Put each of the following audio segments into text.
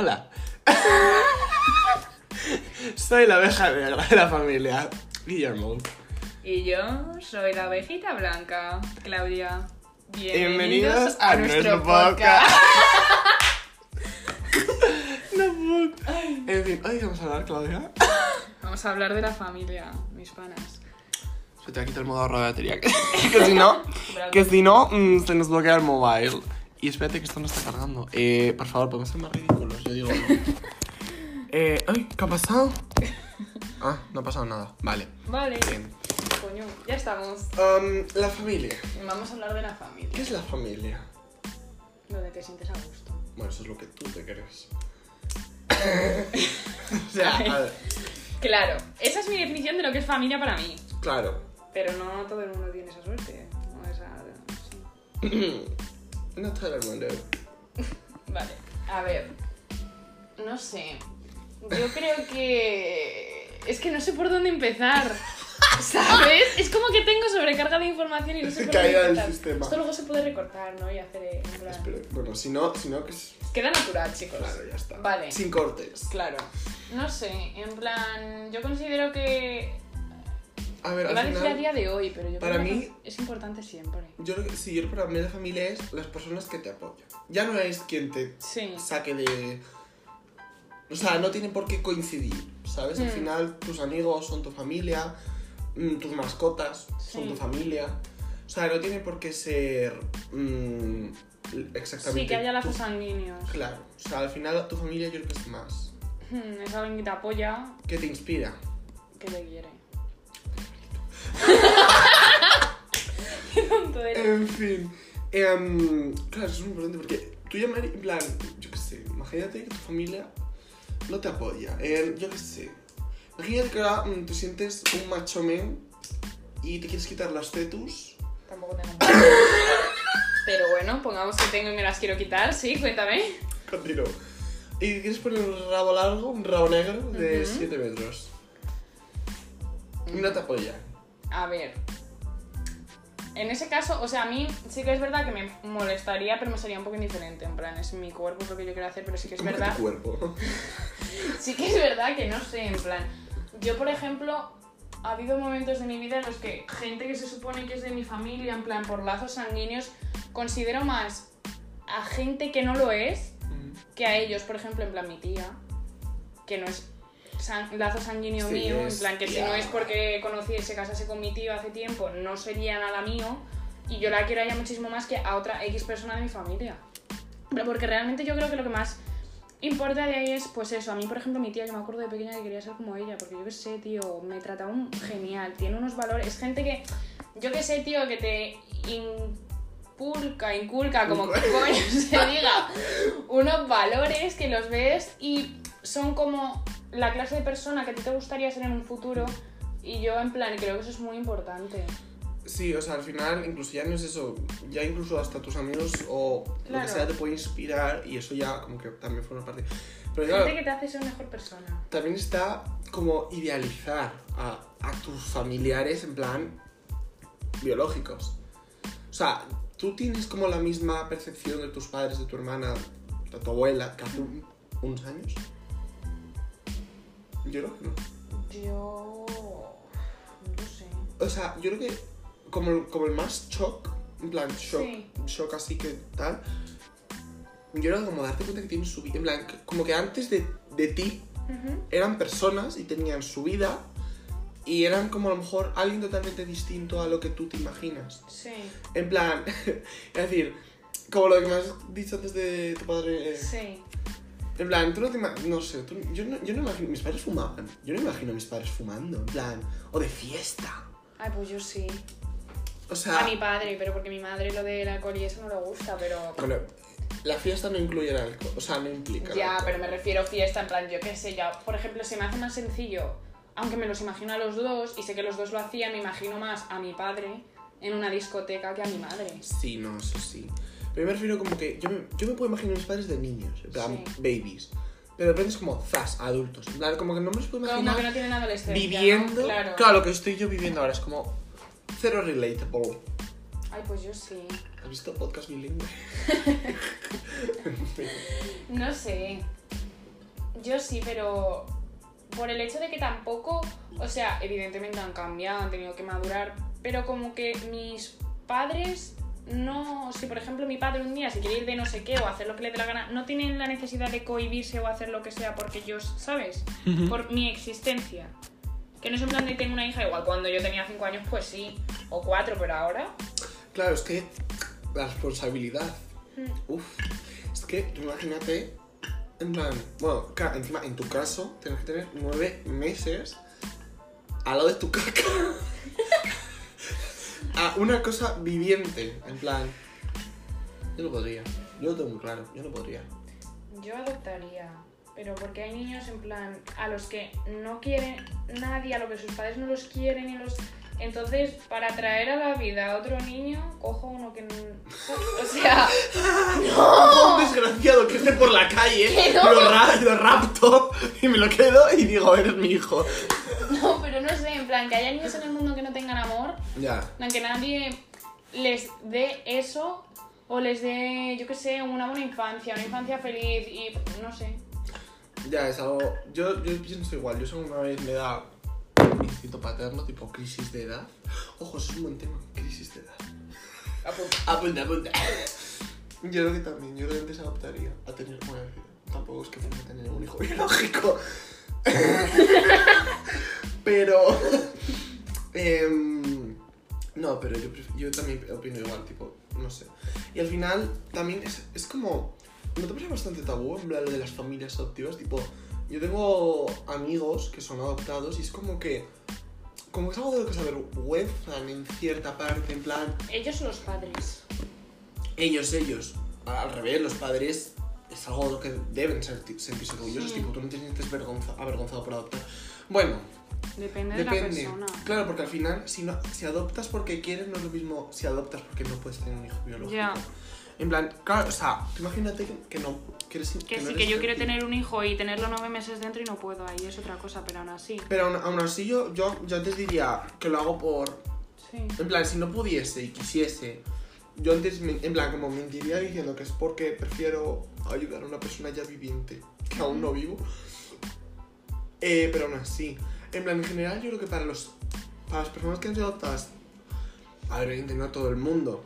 Hola. Soy la abeja negra de la familia Guillermo. Y yo soy la abejita blanca, Claudia. Bienvenidos a nuestro podcast. No puedo. En fin, hoy vamos a hablar, Claudia. Vamos a hablar de la familia, mis panas. Se te va a quitar el modo ahorro de batería. Que, si no, que si no mm, se nos bloquea el mobile. Y espérate que esto no está cargando. Eh, por favor, podemos ser más ridículos. Yo digo. no. Eh, ay, ¿qué ha pasado? Ah, no ha pasado nada. Vale. Vale, Bien. coño, ya estamos. Um, la familia. Vamos a hablar de la familia, ¿Qué es la familia? donde te sientes a gusto. Bueno, eso es lo que tú te crees. o sea, a ver, Claro, esa es mi definición de lo que es familia para mí. claro. Pero no todo el mundo tiene esa suerte. No esa... sí. No todo el mundo. Vale, a ver. No sé. Yo creo que. Es que no sé por dónde empezar. ¿Sabes? Es como que tengo sobrecarga de información y no sé por dónde Caída del empezar. sistema. Esto luego se puede recortar, ¿no? Y hacer. eh, en plan- Espera, bueno, si no, si no, que es... Queda natural, chicos. Claro, ya está. Vale. Sin cortes. Claro. No sé, en plan. Yo considero que. A ver, Iba a al decir a final... día de hoy, pero yo para creo que mí- es importante siempre. Yo creo que sí, yo para mí la familia es las personas que te apoyan. Ya no es quien te Sí. saque de... O sea, no tienen por qué coincidir, ¿sabes? Al Mm. final tus amigos son tu familia, mm, tus mascotas son Sí. tu familia. O sea, no tiene por qué ser mm, exactamente... Sí, que haya lazos sanguíneos. Claro, o sea, al final tu familia yo creo que es más. Hmm, Es alguien que te apoya, que te inspira? que te quiere. Qué tonto eres. En fin. em, claro, eso es muy importante porque tú llamar, en plan, yo qué sé, imagínate que tu familia no te apoya. yo qué sé. Imagínate que ahora mm, te sientes un macho men y te quieres quitar las tetus. Tampoco tengo Pero bueno, pongamos que tengo y me las quiero quitar, sí, cuéntame. Continúo. Y quieres poner un rabo largo, un rabo negro de Ujú. 7 metros. Y no te apoya. A ver. En ese caso, o sea, a mí sí que es verdad que me molestaría, pero me sería un poco indiferente. En plan, es mi cuerpo, es lo que yo quiero hacer, pero sí que es ¿Cómo que verdad. tu cuerpo? Sí que es verdad que no sé, en plan. Yo, por ejemplo, ha habido momentos de mi vida en los que gente que se supone que es de mi familia, en plan, por lazos sanguíneos, considero más a gente que no lo es que a ellos, por ejemplo, en plan mi tía, que no es san- lazo sanguíneo Sí, mío, es en plan que si no es porque conocí se casase con mi tío hace tiempo, no sería nada mío, y yo la quiero a ella muchísimo más que a otra X persona de mi familia. Pero porque realmente yo creo que lo que más importa de ahí es, pues eso, a mí, por ejemplo, mi tía, yo me acuerdo de pequeña que quería ser como ella, porque yo qué sé, tío, me trata un genial, tiene unos valores, es gente que, yo qué sé, tío, que te inculca, inculca, como coño se diga, unos valores que los ves y son como la clase de persona que a ti te gustaría ser en un futuro y yo en plan creo que eso es muy importante. Sí, o sea, al final incluso ya no es eso, ya incluso hasta tus amigos o lo Claro. que sea te puede inspirar y eso ya como que también forma parte. Pero claro, Gente que te hace ser mejor persona. también está como idealizar a, a tus familiares en plan biológicos. O sea, tú tienes como la misma percepción de tus padres, de tu hermana, de tu abuela, que hace un- unos años. Yo creo no. Yo... no sé. O sea, yo creo que como, el- como el más shock, en plan shock, Sí. shock así que tal, yo era como darte cuenta que tienen su vida, en plan, como que antes de, de ti eran personas y tenían su vida y eran como a lo mejor alguien totalmente distinto a lo que tú te imaginas. Sí, En plan, es decir, como lo que me has dicho antes de tu padre. eh, sí. En plan, tú no te No sé, tú- yo, no, yo no imagino. Mis padres fumaban. Yo no imagino a mis padres fumando, en plan. O de fiesta. Ay, pues yo sí. O sea. A mi padre, pero porque mi madre lo del alcohol y eso no le gusta, pero... Bueno, la fiesta no incluye el alcohol. O sea, no implica. Ya, pero me refiero a fiesta, en plan, yo qué sé, ya, por ejemplo, se me hace más sencillo, aunque me los imagino a los dos, y sé que los dos lo hacían, me imagino más a mi padre en una discoteca que a mi madre. Sí, no, eso sí. Pero yo me refiero como que. Yo me, yo me puedo imaginar a mis padres de niños, en plan, Sí. babies. Pero de repente es como, zas, adultos. En plan, como que no me los puedo Como imaginar que no tienen adolescencia, viviendo. ¿no? Claro. Claro, lo que estoy yo viviendo ahora es como. Cero relatable. Ay, pues yo sí. ¿Has visto podcast bilingüe? No sé. Yo sí, pero por el hecho de que tampoco, o sea, evidentemente han cambiado, han tenido que madurar, pero como que mis padres no, si por ejemplo mi padre un día se quiere ir de no sé qué o hacer lo que le dé la gana, no tienen la necesidad de cohibirse o hacer lo que sea porque yo, ¿sabes? Por mi existencia. Que no es en plan de tengo una hija igual cuando yo tenía 5 años, pues sí, o 4, pero ahora. Claro, es que la responsabilidad. Mm. Uf. Es que imagínate, en plan, bueno, claro, encima en tu caso tienes que tener nueve meses al lado de tu caca. a una cosa viviente, en plan. Yo no podría. Yo lo tengo muy claro, yo no podría. Yo adoptaría, pero porque hay niños en plan a los que no quieren nadie, a los que sus padres no los quieren y los... Entonces, para traer a la vida a otro niño, cojo uno que... no- O sea, Cojo un desgraciado que esté por la calle, no. lo, ra- lo rapto y me lo quedo y digo, eres mi hijo. no, pero no sé, en plan que haya niños en el mundo que no tengan amor, Ya. en plan que nadie les dé eso o les dé, yo qué sé, una buena infancia, una infancia feliz y no sé. Ya, es algo. Yo, yo pienso igual. Yo según una vez me da instinto paterno, tipo crisis de edad. Ojo, eso es un buen tema. Crisis de edad. Apunta, apunta. Yo creo que también. Yo creo que antes adoptaría a tener. Bueno, tampoco es que fuera a tener un hijo biológico. pero. em, no, pero yo, yo también opino igual, tipo, no sé. Y al final también es, es como. ¿No te parece bastante tabú en lo de las familias adoptivas? Tipo, yo tengo amigos que son adoptados y es como que. Como que es algo de lo que se avergüenzan en cierta parte, en plan. Ellos son los padres. Ellos, ellos. Al revés, los padres es algo de lo que deben sentir- sentirse orgullosos. Sí. Tipo, tú no te sientes vergonza, avergonzado por adoptar. Bueno, Depende, de la depende. persona. Claro, porque al final, si, no, si adoptas porque quieres, no es lo mismo si adoptas porque no puedes tener un hijo biológico. Ya. En plan, claro, o sea, tú imagínate que, que no. Que, eres, Que no sí, que yo quiero tener un hijo y tenerlo nueve meses dentro y no puedo, ahí es otra cosa, pero aún así. Pero aún, aún así, yo, yo, yo antes diría que lo hago por. Sí. En plan, si no pudiese y quisiese, yo antes, me- en plan, como mentiría diciendo que es porque prefiero ayudar a una persona ya viviente que aún no vivo. Eh, pero aún así, en plan, en general, yo creo que para los para las personas que han sido adoptadas, a ver, no todo el mundo,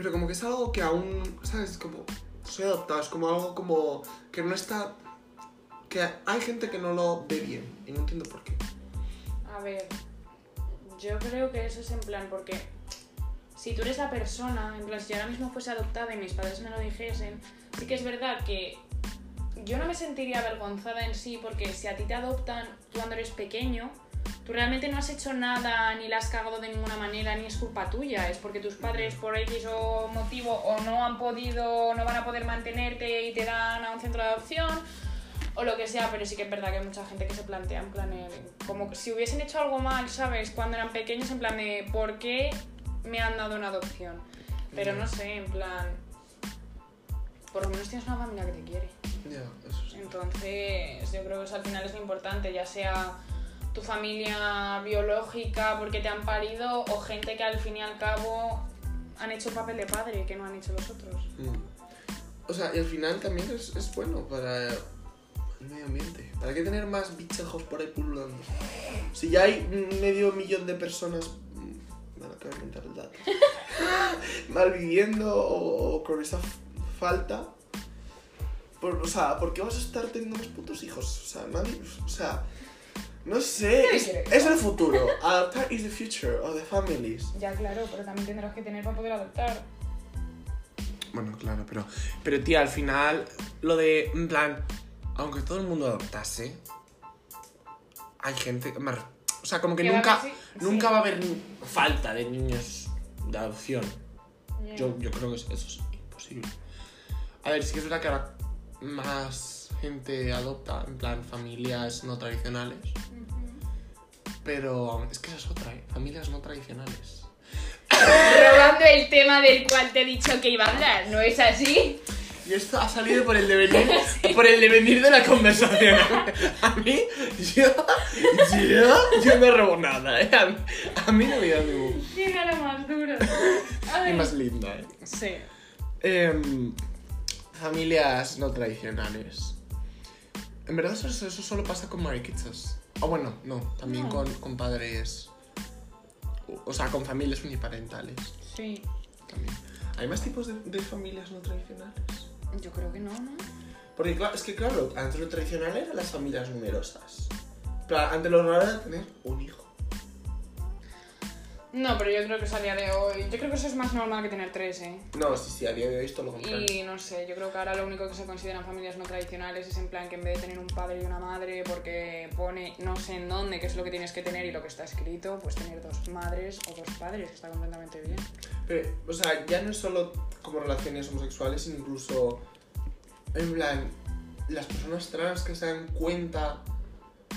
pero como que es algo que aún, ¿sabes? Como, soy adoptado, es como algo como que no está. que hay gente que no lo ve bien y no entiendo por qué. A ver, yo creo que eso es en plan, porque si tú eres la persona, en plan, si yo ahora mismo fuese adoptada y mis padres me lo dijesen, sí que es verdad que yo no me sentiría avergonzada en sí, porque si a ti te adoptan cuando eres pequeño, tú realmente no has hecho nada, ni la has cagado de ninguna manera, ni es culpa tuya, es porque tus padres por X o motivo o no han podido, no van a poder mantenerte y te dan a un centro de adopción o lo que sea, pero sí que es verdad que hay mucha gente que se plantea en plan, como si hubiesen hecho algo mal, ¿sabes? Cuando eran pequeños, en plan de, ¿por qué me han dado una adopción? Pero no sé, en plan, por lo menos tienes una familia que te quiere. Ya, eso sí. Entonces, yo creo que eso al final es lo importante, ya sea tu familia biológica porque te han parido o gente que al fin y al cabo han hecho el papel de padre que no han hecho los otros. Mm. O sea, y al final también es, es bueno para el medio ambiente. ¿Para qué tener más bichejos por ahí pululando? Si ya hay medio millón de personas. mm, lo acabo de inventar el dato. malviviendo o, con esa falta. O sea, ¿por qué vas a estar teniendo más putos hijos? O sea, nadie. O sea. No sé, es, el futuro. Adoptar is the future of the families. Ya, claro, pero también tendrás que tener para poder adoptar. Bueno, claro, pero. Pero tía, al final, lo de. En plan, aunque todo el mundo adoptase, hay gente. O sea, como que Que va nunca. haber, sí, Nunca sí. va a haber falta de niños de adopción. Yo, yo creo que eso es imposible. A ver, sí que es verdad que ahora más gente adopta, en plan, familias no tradicionales. Pero es que esa es otra, ¿eh? Familias no tradicionales. Robando el tema del cual te he dicho que iba a hablar, ¿no es así? Y esto ha salido por el devenir, por el devenir de la conversación. A mí, yo, yo, yo no robo nada, ¿eh? A mí, a mí no me da ningún. Tiene la más dura. Y más linda, ¿eh? Sí. Em, familias no tradicionales. En verdad eso, eso solo pasa con mariquitas. O bueno, no, también No. con, con padres... O sea, con familias uniparentales Sí. también. ¿Hay más tipos de, de familias no tradicionales? Yo creo que no, ¿no? Porque claro, es que claro, antes lo tradicional eran las familias numerosas. Pero antes lo raro era tener un hijo. No, pero yo creo que es a día de hoy. Yo creo que eso es más normal que tener tres, ¿eh? No, sí, sí, a día de hoy esto lo contrario. Y no sé, yo creo que ahora lo único que se consideran familias no tradicionales es en plan que en vez de tener un padre y una madre, porque pone no sé en dónde, que es lo que tienes que tener y lo que está escrito, pues tener dos madres o dos padres, que está completamente bien. Pero, o sea, ya no es solo como relaciones homosexuales, sino incluso, en plan, las personas trans que se dan cuenta,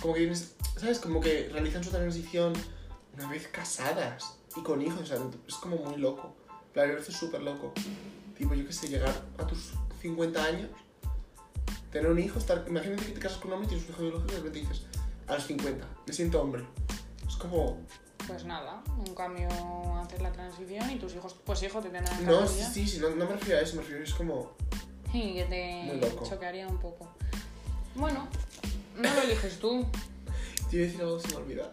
como que tienes, ¿sabes? Como que realizan su transición una vez casadas y con hijos, o sea, es como muy loco. Plan, me parece súper loco. Tipo, yo qué sé, llegar a tus 50 años, tener un hijo, estar, imagínate que te casas con un hombre y tienes un hijo biológico y de repente dices, a los 50, me siento hombre. Es como, Pues nada, un cambio, hacer la transición y tus hijos, pues hijo, te tendrán no, sí, sí, sí, no, no me refiero a eso, me refiero, es como, Sí, que Muy te loco. choquearía un poco. Bueno, no lo eliges tú. te iba a decir algo que se me olvida.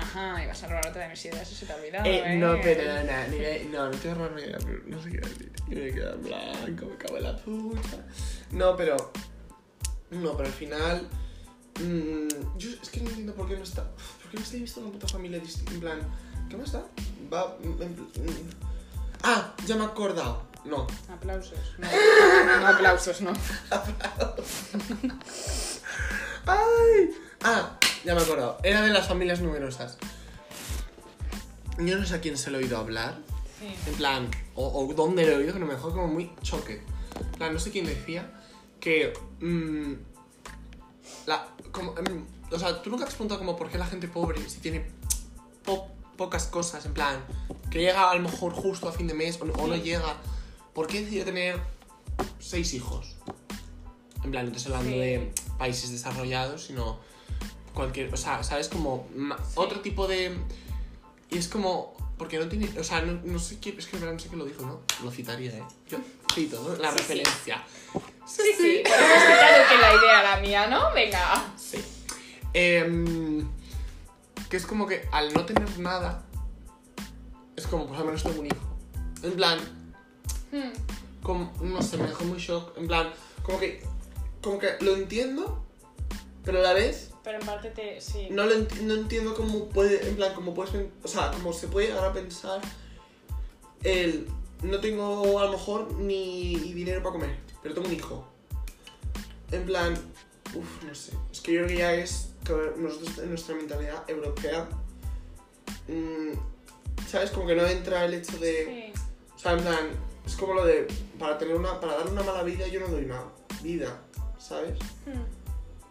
Ajá, ibas a robar otra de mis ideas, eso se te ha olvidado, Eh, ¿eh? no, pero no, ni me- no, no te voy a robar mi idea, pero no sé qué decir. Y me queda en blanco, me cago en la puta. No, pero. No, pero al final. mm, yo es que no entiendo por qué no está. ¿Por qué no está visto una puta familia distinta? En plan, ¿qué más está? Va. mm, en pl- mm. Ah, ya me he acordado. No. Aplausos. No, no aplausos, no. ¡Ay! Ah, ya me he acordado. Era de las familias numerosas. Yo no sé a quién se lo he oído hablar. Sí. En plan, o, o dónde lo he oído, que no me dejó como muy choque. En plan, no sé quién decía que. mm, la, como, em, o sea, tú nunca te has preguntado como por qué la gente pobre, si tiene po- pocas cosas, en plan, que llega a lo mejor justo a fin de mes o, no- o no llega, ¿por qué decide tener seis hijos? En plan, no estoy hablando Sí. de países desarrollados, sino cualquier. O sea, ¿sabes? Como Sí. otro tipo de. Y es como. Porque no tiene. O sea, no, no sé quién. Es que en verdad no sé quién lo dijo, ¿no? Lo citaría, ¿eh? Yo cito, ¿no? La Sí, sí. referencia. Sí, sí. Pues que la idea era mía, ¿no? Venga. Sí. Em, que es como que al no tener nada. Es como, pues al menos tengo un hijo. En plan, Hmm. como, no sé, me dejó muy shock. En plan, como que. Como que lo entiendo, pero a la vez Pero en parte te. Sí. no, lo no entiendo cómo puede, en plan, cómo puedes, o sea, cómo se puede llegar a pensar el, no tengo a lo mejor ni dinero para comer, pero tengo un hijo. En plan, uff, no sé, es que yo creo que ya es, que nosotros en nuestra mentalidad europea, mm, ¿sabes? Como que no entra el hecho de, Sí. o sea, en plan, es como lo de, para tener una, para darle una mala vida yo no doy una vida, ¿sabes? Hmm.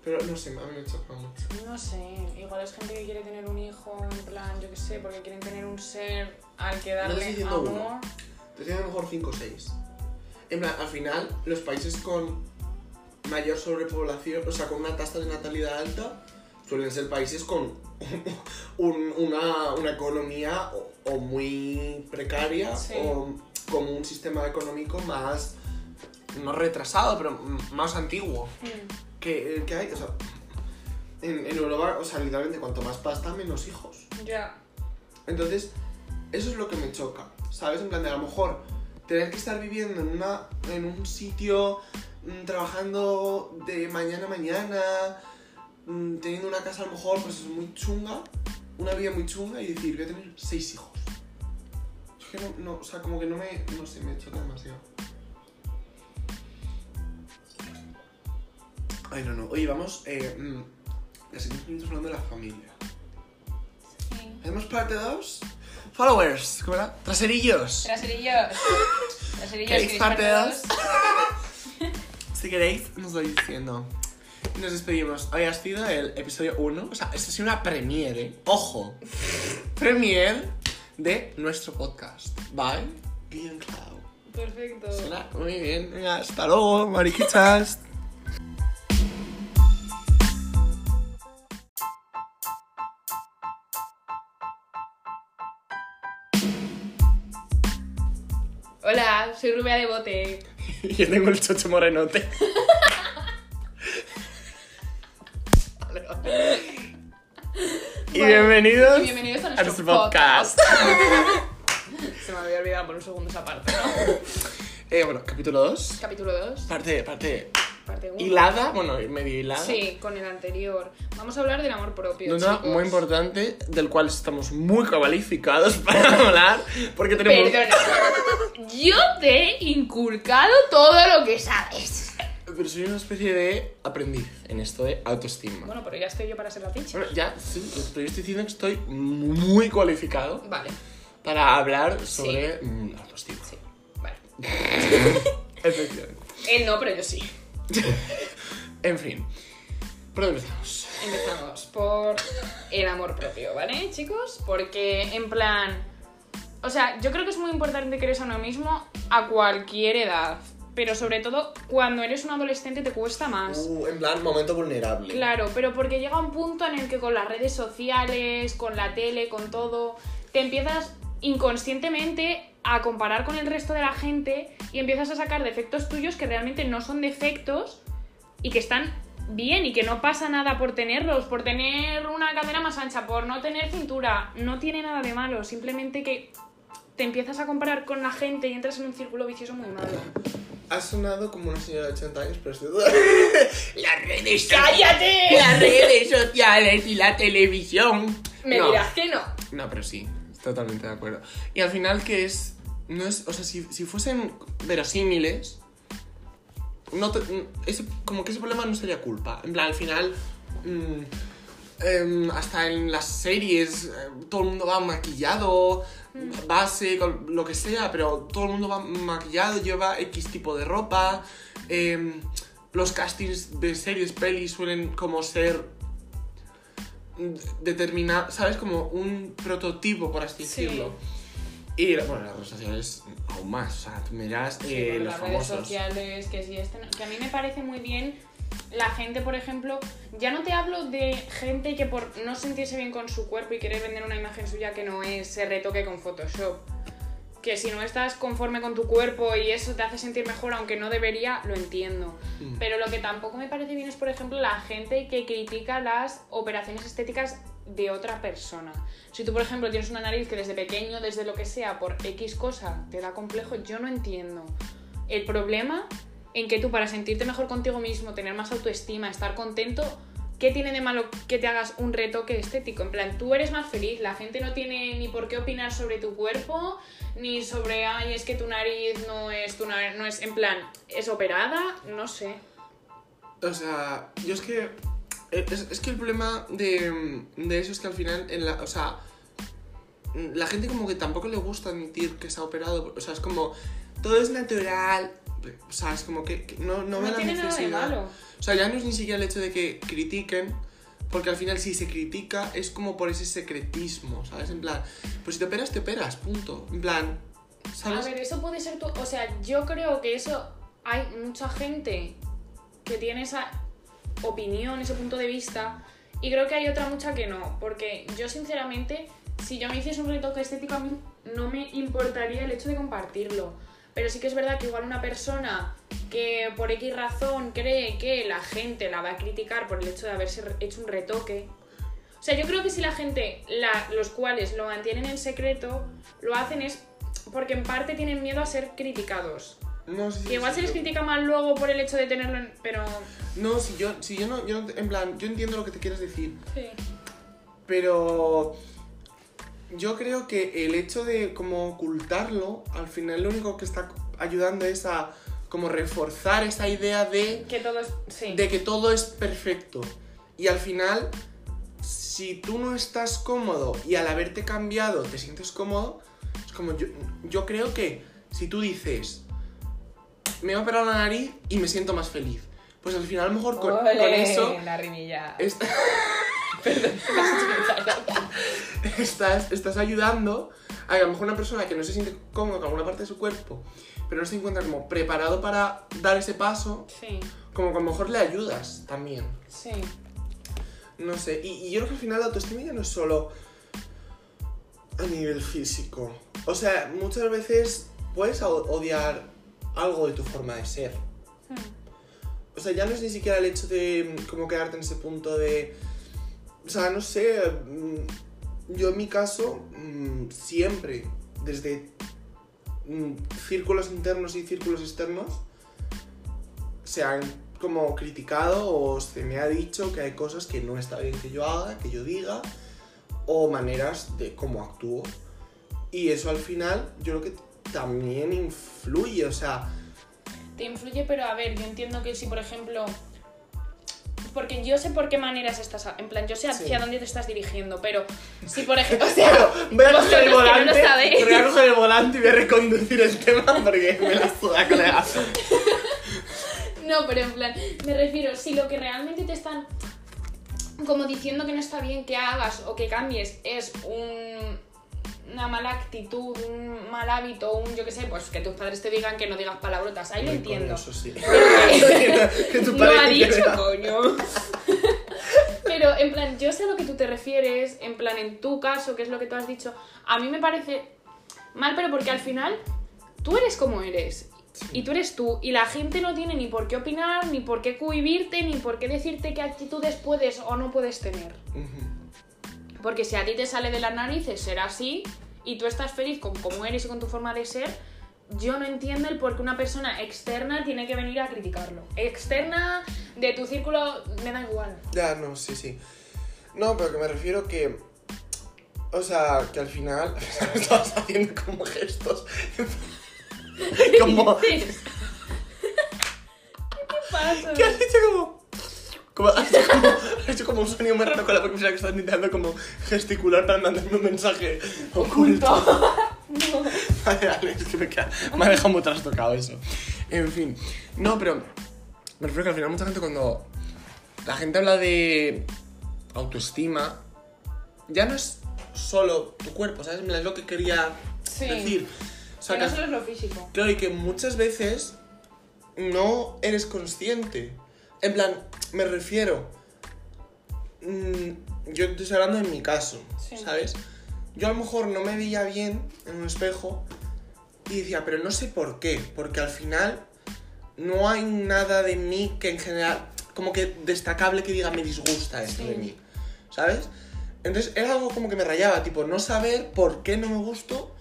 Pero no sé, a mí me choca mucho. No sé, igual es gente que quiere tener un hijo, en plan, yo qué sé, porque quieren tener un ser al que No darle estoy diciendo amor. uno. Te estoy a lo mejor 5 o 6. En plan, al final, los países con mayor sobrepoblación, o sea, con una tasa de natalidad alta, suelen ser países con un- una, una economía o, o muy precaria Sí. o con un sistema económico más, no retrasado, pero más antiguo Hmm. Que el que hay. O sea, en, en Europa, o sea, literalmente, cuanto más pasta, menos hijos. Ya. Entonces, eso es lo que me choca, ¿sabes? En plan de a lo mejor tener que estar viviendo en, una, en un sitio, mm, trabajando de mañana a mañana, mm, teniendo una casa a lo mejor pues muy chunga, una vida muy chunga y decir, voy a tener seis hijos. Es que no, no, o sea, como que no me, no sé, me choca demasiado. Ay, no, no. Oye, vamos, eh, mm, casi 15 minutos hablando de la familia. Sí. Hacemos parte 2. Followers, ¿cómo era? Traserillos. Traserillos. Traserillos. ¿Queréis ¿queréis parte parte 2? si queréis, nos vais diciendo. Nos despedimos. Hoy ha sido el episodio 1. O sea, esta ha sido una premiere. ¿eh? ¡Ojo! premiere de nuestro podcast. By Guion Cloud. Perfecto. Suena muy bien. Venga, hasta luego, mariquitas. soy rubia de bote. Yo tengo el chocho morenote. vale, vale. Y bienvenidos, y bienvenidos a nuestro, podcast. Se me había olvidado por un segundo esa parte, eh, bueno, capítulo 2. Capítulo 2. Parte, parte parte 1. hilada, bueno, medio hilada. Sí, con el anterior. Vamos a hablar del amor propio. De un tema chicos. muy importante del cual estamos muy cualificados para hablar porque tenemos... Perdona. Yo te he inculcado todo lo que sabes. Pero soy una especie de aprendiz en esto de autoestima. Bueno, pero ya estoy yo para ser la teacher. Bueno, ya, sí, pero yo estoy diciendo que estoy muy cualificado Vale, para hablar sobre mm, la autoestima. sí, vale. Efectivamente. Él no, pero yo sí. En fin. ¿Por dónde empezamos? Empezamos por el amor propio, ¿vale, chicos? Porque, en plan. O sea, yo creo que es muy importante quererse a uno mismo a cualquier edad. Pero sobre todo, cuando eres un adolescente te cuesta más. Uh, en plan, momento vulnerable. Claro, pero porque llega un punto en el que con las redes sociales, con la tele, con todo, te empiezas inconscientemente a comparar con el resto de la gente y empiezas a sacar defectos tuyos que realmente no son defectos y que están bien y que no pasa nada por tenerlos, por tener una cadera más ancha, por no tener cintura, no tiene nada de malo, simplemente que te empiezas a comparar con la gente y entras en un círculo vicioso muy malo. Ha sonado como una señora de 80 años, pero estoy Las redes ¡Cállate! Las redes sociales y la televisión. Me No. dirás que no. No, pero sí, totalmente de acuerdo. Y al final que es, no es, o sea, si, si fuesen verosímiles, no te- mm, ese, como que ese problema no sería culpa. En plan, al final, mm, em, hasta en las series, eh, todo el mundo va maquillado, base, con lo que sea, pero todo el mundo va maquillado, lleva X tipo de ropa. em, los castings de series, pelis suelen como ser determinar, ¿sabes? Como un prototipo, por así Sí. decirlo. Y bueno, las redes sociales aún más, o sea, tú miras eh, los las redes famosos. sociales, que sí, este que a mí me parece muy bien la gente, por ejemplo, ya no te hablo de gente que por no sentirse bien con su cuerpo y querer vender una imagen suya que no es, se retoque con Photoshop. Que si no estás conforme con tu cuerpo y eso te hace sentir mejor, aunque no debería, lo entiendo. Mm. Pero lo que tampoco me parece bien es, por ejemplo, la gente que critica las operaciones estéticas de otra persona. Si tú, por ejemplo, tienes una nariz que desde pequeño, desde lo que sea, por X cosa, te da complejo, yo no entiendo. El problema en que tú, para sentirte mejor contigo mismo, tener más autoestima, estar contento, ¿qué tiene de malo que te hagas un retoque estético? En plan, tú eres más feliz, la gente no tiene ni por qué opinar sobre tu cuerpo, ni sobre, ay, es que tu nariz no es, tu nariz, no es, en plan, es operada, no sé. O sea, yo es que. Es, es que el problema de, de eso es que al final, en la, o sea, la gente como que tampoco le gusta admitir que se ha operado. O sea, es como, todo es natural. O sea, es como que, que no, no, No, ve la tiene nada de necesidad. malo. O sea, ya no es ni siquiera el hecho de que critiquen, porque al final si se critica es como por ese secretismo, ¿sabes? En plan, pues si te operas, te operas, punto. En plan, ¿sabes? A ver, eso puede ser tu. O sea, yo creo que eso. Hay mucha gente que tiene esa opinión, ese punto de vista. Y creo que hay otra mucha que no. Porque yo, sinceramente, si yo me hiciese un retoque estético, a mí no me importaría el hecho de compartirlo. Pero sí que es verdad que igual una persona que por X razón cree que la gente la va a criticar por el hecho de haberse hecho un retoque. O sea, yo creo que si la gente, la- los cuales lo mantienen en secreto, lo hacen es porque en parte tienen miedo a ser criticados. No, sí, sí, Que igual sí, se les critica mal luego por el hecho de tenerlo en... Pero... No, si yo, si yo no, yo no- en plan, yo entiendo lo que te quieres decir, Sí. pero yo creo que el hecho de como ocultarlo, al final lo único que está ayudando es a como reforzar esa idea de, Que todo es... Sí. de que todo es perfecto. Y al final, si tú no estás cómodo y al haberte cambiado te sientes cómodo, es como yo, yo creo que si tú dices, me he operado la nariz y me siento más feliz, pues al final a lo mejor con, con eso... La rimilla. es- estás, estás ayudando a que a lo mejor una persona que no se siente cómodo con alguna parte de su cuerpo, pero no se encuentra como preparado para dar ese paso, Sí, como que a lo mejor le ayudas también. sí. No sé, y, y yo creo que al final la autoestima ya no es solo a nivel físico. O sea, muchas veces puedes odiar algo de tu forma de ser. Hmm. O sea, ya no es ni siquiera el hecho de como quedarte en ese punto de O sea, no sé. mm, Yo en mi caso, mm, siempre, desde mm, círculos internos y círculos externos, se han como criticado o se me ha dicho que hay cosas que no está bien que yo haga, que yo diga, o maneras de cómo actúo. Y eso al final yo creo que también influye, o sea, Te influye, pero a ver, yo entiendo que si, por ejemplo. Porque yo sé por qué maneras estás. a- En plan, yo sé hacia Sí. dónde te estás dirigiendo, pero si, por ejemplo. O sea, voy a coger el no volante, voy a coger el volante y voy a reconducir el tema porque me la suda, colega. No, pero en plan, me refiero, si lo que realmente te están como diciendo que no está bien que hagas o que cambies es un- una mala actitud, un mal hábito, un yo qué sé, pues que tus padres te digan que no digas palabrotas, ahí lo entiendo. Eso sí. Pero que tu no padre ha dicho, coño. Pero en plan, yo sé a lo que tú te refieres, en plan, en tu caso, que es lo que tú has dicho, a mí me parece mal, pero porque al final tú eres como eres. Y tú eres tú, y la gente no tiene ni por qué opinar, ni por qué cohibirte, ni por qué decirte qué actitudes puedes o no puedes tener. Porque si a ti te sale de las narices ser así, y tú estás feliz con cómo eres y con tu forma de ser, yo no entiendo el por qué una persona externa tiene que venir a criticarlo. Externa de tu círculo, me da igual. Ya, no, sí, sí. No, pero que me refiero que. O sea, que al final. Estabas haciendo como gestos. como. ¿Qué? ¿Qué pasa? ¿Qué has hecho como.? Como, has, hecho como, has hecho como un sonido muy raro con la persona que estás intentando como gesticular para mandarme un mensaje oculto. No. Vale, vale, es que me, queda, me ha dejado muy trastocado eso. En fin. No, pero me refiero que al final mucha gente cuando la gente habla de autoestima, ya no es solo tu cuerpo, ¿sabes? Es lo que quería Sí. decir. O sea, que no solo es lo físico. Claro, y que muchas veces no eres consciente. En plan, me refiero. mm, yo estoy hablando en mi caso, Sí. ¿sabes? Yo a lo mejor no me veía bien en un espejo y decía, pero no sé por qué, porque al final no hay nada de mí que en general, como que destacable que diga me disgusta esto Sí. de mí, ¿sabes? Entonces era algo como que me rayaba, tipo, no saber por qué no me gustó,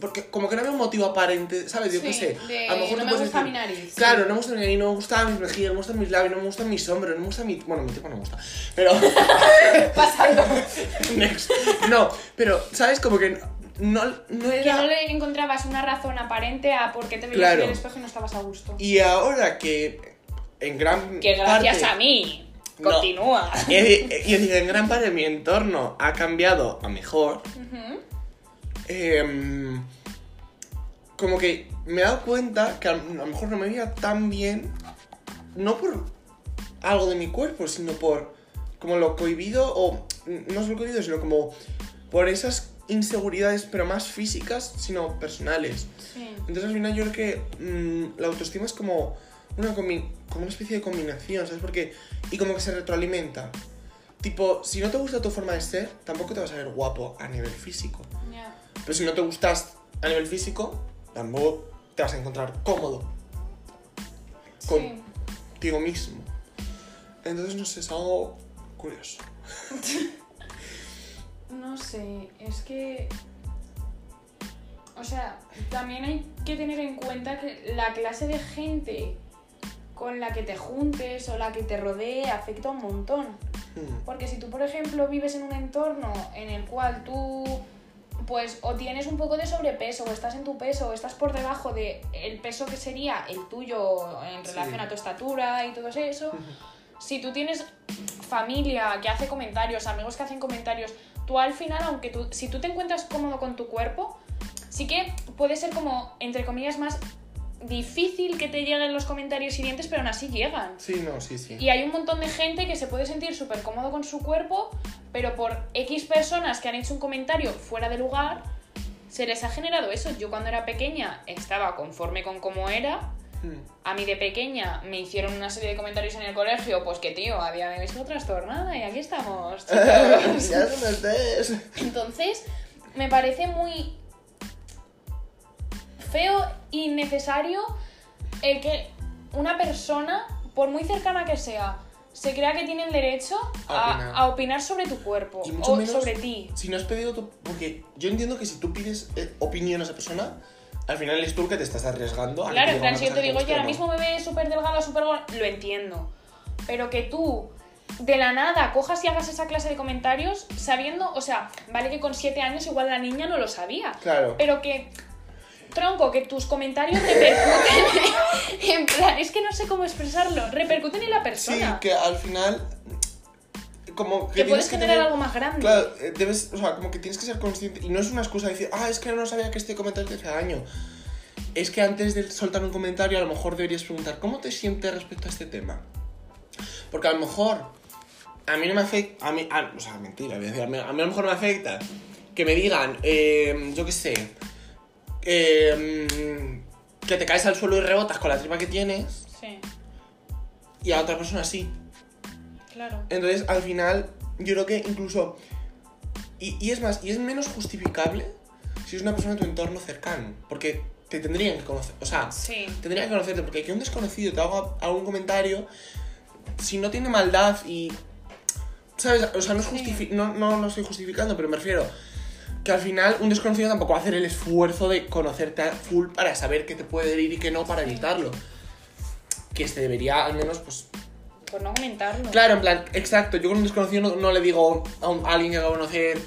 porque como que no había un motivo aparente, ¿sabes? Yo qué Sí, sé. de, a lo mejor no me puedes gusta decir, mi nariz. Claro, no me gusta mi nariz, no me gustan mis mejillas, no me gustan mis labios, no me gustan mis hombros, no me gusta mi... Bueno, mi tipo no me gusta, pero... Pasando. Next. No, pero, ¿sabes? Como que no, no Que era... no le encontrabas una razón aparente a por qué te veías Claro. en el espejo y no estabas a gusto. Y ahora que en gran Que gracias parte- a mí. No. Continúa. Y y en gran parte mi entorno ha cambiado a mejor. Ujú. Em, como que me he dado cuenta que a, lo mejor no me veía tan bien, no por algo de mi cuerpo, sino por como lo cohibido, o no es lo cohibido, sino como por esas inseguridades, pero más físicas, sino personales. Sí. Entonces al final yo creo que mm, la autoestima es como una, como una especie de combinación, ¿sabes? Porque, y como que se retroalimenta. Tipo, si no te gusta tu forma de ser, tampoco te vas a ver guapo a nivel físico. Pero si no te gustas a nivel físico, tampoco te vas a encontrar cómodo Sí. contigo mismo. Entonces, no sé, es algo curioso. No sé, es que. O sea, también hay que tener en cuenta que la clase de gente con la que te juntes o la que te rodee afecta un montón. Hmm. Porque si tú, por ejemplo, vives en un entorno en el cual tú, pues, o tienes un poco de sobrepeso, o estás en tu peso, o estás por debajo de el peso que sería el tuyo en Sí. relación a tu estatura y todo eso, si tú tienes familia que hace comentarios, amigos que hacen comentarios, tú al final, aunque tú, si tú te encuentras cómodo con tu cuerpo, sí que puede ser como, entre comillas, más difícil que te lleguen los comentarios hirientes, pero aún así llegan. Sí, no, sí, sí. Y hay un montón de gente que se puede sentir súper cómodo con su cuerpo, pero por X personas que han hecho un comentario fuera de lugar, se les ha generado eso. Yo cuando era pequeña estaba conforme con cómo era. Hmm. A mí de pequeña me hicieron una serie de comentarios en el colegio, pues que tío, había visto trastornada y aquí estamos, chicos. ya no me estés. Entonces, me parece muy feo y necesario el que una persona, por muy cercana que sea, se crea que tienen derecho A a, opinar. a opinar sobre tu cuerpo Y mucho o menos sobre ti. Si no has pedido tu... Porque yo entiendo que si tú pides eh, opinión a esa persona, al final es tú el que te estás arriesgando. a Claro, en plan, si yo te digo, guste oye, o ahora no". mismo me ves súper delgada, súper lo entiendo. Pero que tú, de la nada, cojas y hagas esa clase de comentarios sabiendo, o sea, vale que con 7 años igual la niña no lo sabía. Claro. Pero que, tronco, que tus comentarios repercuten. en plan, es que no sé cómo expresarlo. Repercuten en la Sí, persona. que al final... Como que, que puedes que generar tener- algo más grande. Claro, eh, debes, o sea, como que tienes que ser consciente. Y no es una excusa decir, ah, es que no sabía que este comentario te hace daño. Es que antes de soltar un comentario, a lo mejor deberías preguntar, ¿cómo te sientes respecto a este tema? Porque a lo mejor, a mí no me afecta, a mí, a- o sea, mentira, voy a decir, a mí, a mí a lo mejor me afecta que me digan, eh, yo qué sé, eh, que te caes al suelo y rebotas con la tripa que tienes, Sí, y a otra persona sí. claro. Entonces, al final, yo creo que incluso. Y, y es más, y es menos justificable si es una persona de tu entorno cercano. Porque te tendrían que conocer. O sea, Sí. tendrían que conocerte. Porque que un desconocido te haga algún comentario, si no tiene maldad y. ¿Sabes? O sea, no, es Sí. justifi- no, no lo estoy justificando, pero me refiero. Que al final un desconocido tampoco va a hacer el esfuerzo de conocerte a full para saber qué te puede herir y qué no para evitarlo. Que se debería al menos, pues, Por no comentarlo. Claro, en plan, exacto. Yo con un desconocido no, no le digo a, un- a alguien que acabo de conocer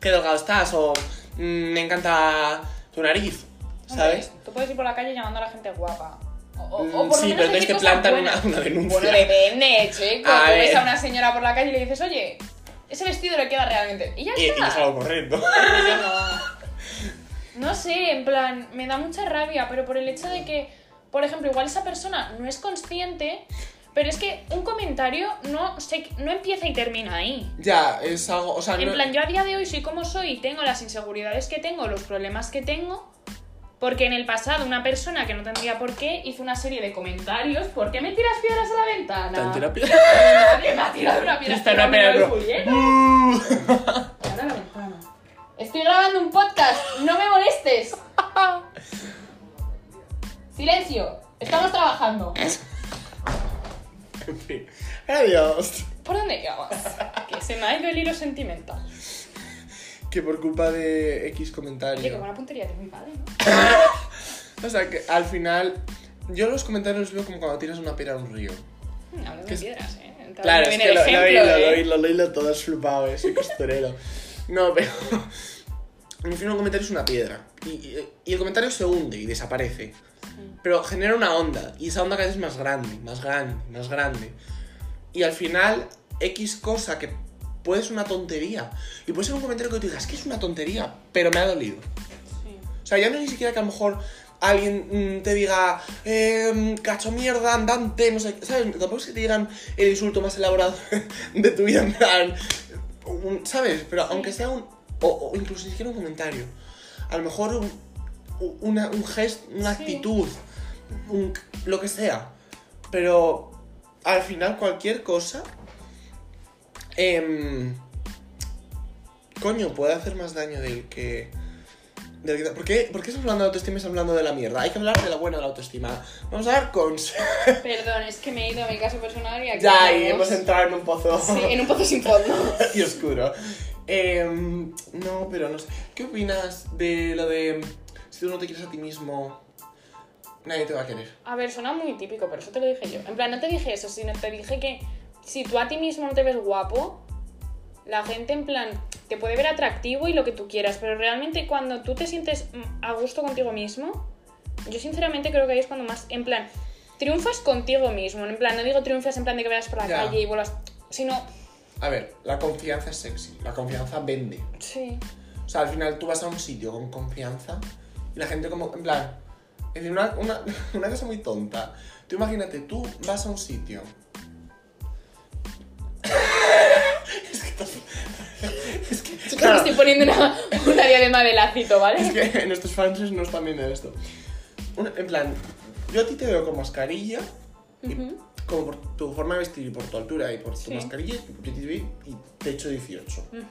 qué delgado estás o "Mm, me encanta tu nariz, ¿sabes? Hombre, Tú puedes ir por la calle llamando a la gente guapa. O, o- o Mm, sí, pero cosas plantan buenas. una, una denuncia. Bueno, depende, chico. Tú ves a una señora por la calle y le dices, oye, ese vestido le queda realmente. Y ya y, y está. es algo correcto. Yo no. No sé, en plan, me da mucha rabia, pero por el hecho de que, por ejemplo, igual esa persona no es consciente, pero es que un comentario no, se, no empieza y termina ahí. ya, es algo. O sea, En no- plan, yo a día de hoy soy como soy y tengo las inseguridades que tengo, los problemas que tengo, porque en el pasado una persona que no tendría por qué hizo una serie de comentarios. ¿Por qué me tiras piedras a la ventana? ¿Te han tirado Nadie me ha tirado una piedra. Está una piedra. Ahora la ventana. Estoy grabando un podcast, no me molestes. Silencio, estamos trabajando. En fin. Adiós. ¿Por dónde íbamos? Que se me ha ido el hilo sentimental. Que por culpa de X Oye, qué comentario. buena puntería tiene mi padre, ¿no? O sea, que al final. Yo los comentarios los veo como cuando tiras una piedra a un río. Hmm, Hablando Que de es- piedras, ¿eh? Entonces Claro, es que el lo, lo ejemplo, lo ¿eh? oído, lo he oído todo flipado, eh, soy costurero. No, pero. En fin, un comentario es una piedra. Y, y- y el comentario se hunde y desaparece. Pero genera una onda. Y esa onda cada vez es más grande, más grande, más grande. Y al final, X cosa que puede ser una tontería. Y puede ser un comentario que tú digas, que es una tontería, pero me ha dolido. Sí. O sea, ya no es ni siquiera que a lo mejor alguien mm, te diga, eh, cacho mierda, andante, no sé, ¿sabes? Tampoco es que te digan el insulto más elaborado de tu vida, en plan, un- ¿sabes? Pero aunque sea un, o, o incluso ni siquiera un comentario, a lo mejor un, una, un gesto, una Sí. actitud, un- lo que sea. Pero al final cualquier cosa, em, coño, puede hacer más daño del que... del que- ¿Por qué, ¿Por qué estamos hablando de autoestima y estamos hablando de la mierda? Hay que hablar de la buena de la autoestima. Vamos a dar cons... Perdón, es que me he ido a mi caso personal y aquí ya, y hemos entrado en un pozo Sí, en un pozo sin fondo. y oscuro. Em, no, pero no sé. ¿Qué opinas de lo de si tú no te quieres a ti mismo, nadie te va a querer? A ver, suena muy típico, pero eso te lo dije yo. En plan, no te dije eso, sino te dije que si tú a ti mismo no te ves guapo, la gente en plan te puede ver atractivo y lo que tú quieras, pero realmente cuando tú te sientes a gusto contigo mismo, yo sinceramente creo que ahí es cuando más, en plan, triunfas contigo mismo. En plan, no digo triunfas en plan de que vayas por la Ya. calle y vuelvas, sino, A ver, la confianza es sexy, la confianza vende. sí, O sea, al final tú vas a un sitio con confianza y la gente como, en plan, una, una, una cosa muy tonta. Tú imagínate, tú vas a un sitio. Es que estás- es que, Chicos, claro, me estoy poniendo una, una diadema de lacito, ¿vale? es que nuestros fans no están viendo esto. En plan, yo a ti te veo con mascarilla, como por tu forma de vestir y por tu altura y por tu Sí. mascarilla, yo te veo y te echo 18. Ujú.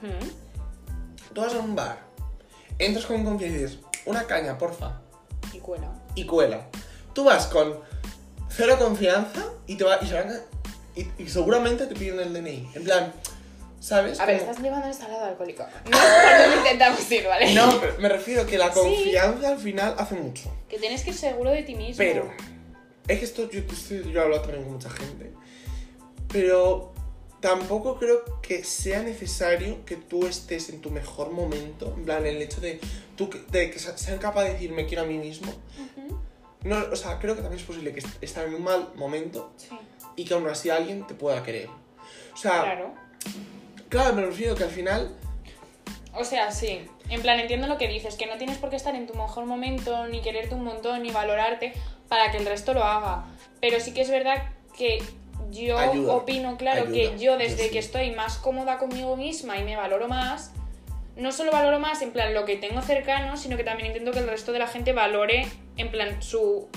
Tú vas a un bar, entras con confianza y dices, una caña, porfa, Y cuela. y cuela. Tú vas con cero confianza y, te va, y se van a... y, y seguramente te piden el DNI. En plan, ¿sabes? A ver, Como- estás llevando al lado alcohólico. No donde intentamos ir, ¿vale? No, pero me refiero que la confianza al final hace mucho. Que tienes que ir seguro de ti mismo. Pero, es que esto yo, yo he hablado también con mucha gente. Pero tampoco creo que sea necesario que tú estés en tu mejor momento. En plan, el hecho de, tú, que- de que se- sean capaz de decir me quiero a mí mismo. Ujú. No, o sea, creo que también es posible que est- estar en un mal momento Sí, y que aún así alguien te pueda querer. O sea, claro. Claro, me refiero que al final. O sea, sí. En plan, entiendo lo que dices, que no tienes por qué estar en tu mejor momento, ni quererte un montón, ni valorarte para que el resto lo haga. Pero sí que es verdad que yo Ayuda. opino, claro, Ayuda. que yo desde Sí. que estoy más cómoda conmigo misma y me valoro más, no solo valoro más en plan lo que tengo cercano, sino que también intento que el resto de la gente valore en plan su